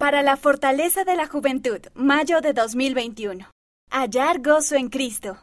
Para la fortaleza de la juventud, mayo de 2021. Hallar gozo en Cristo.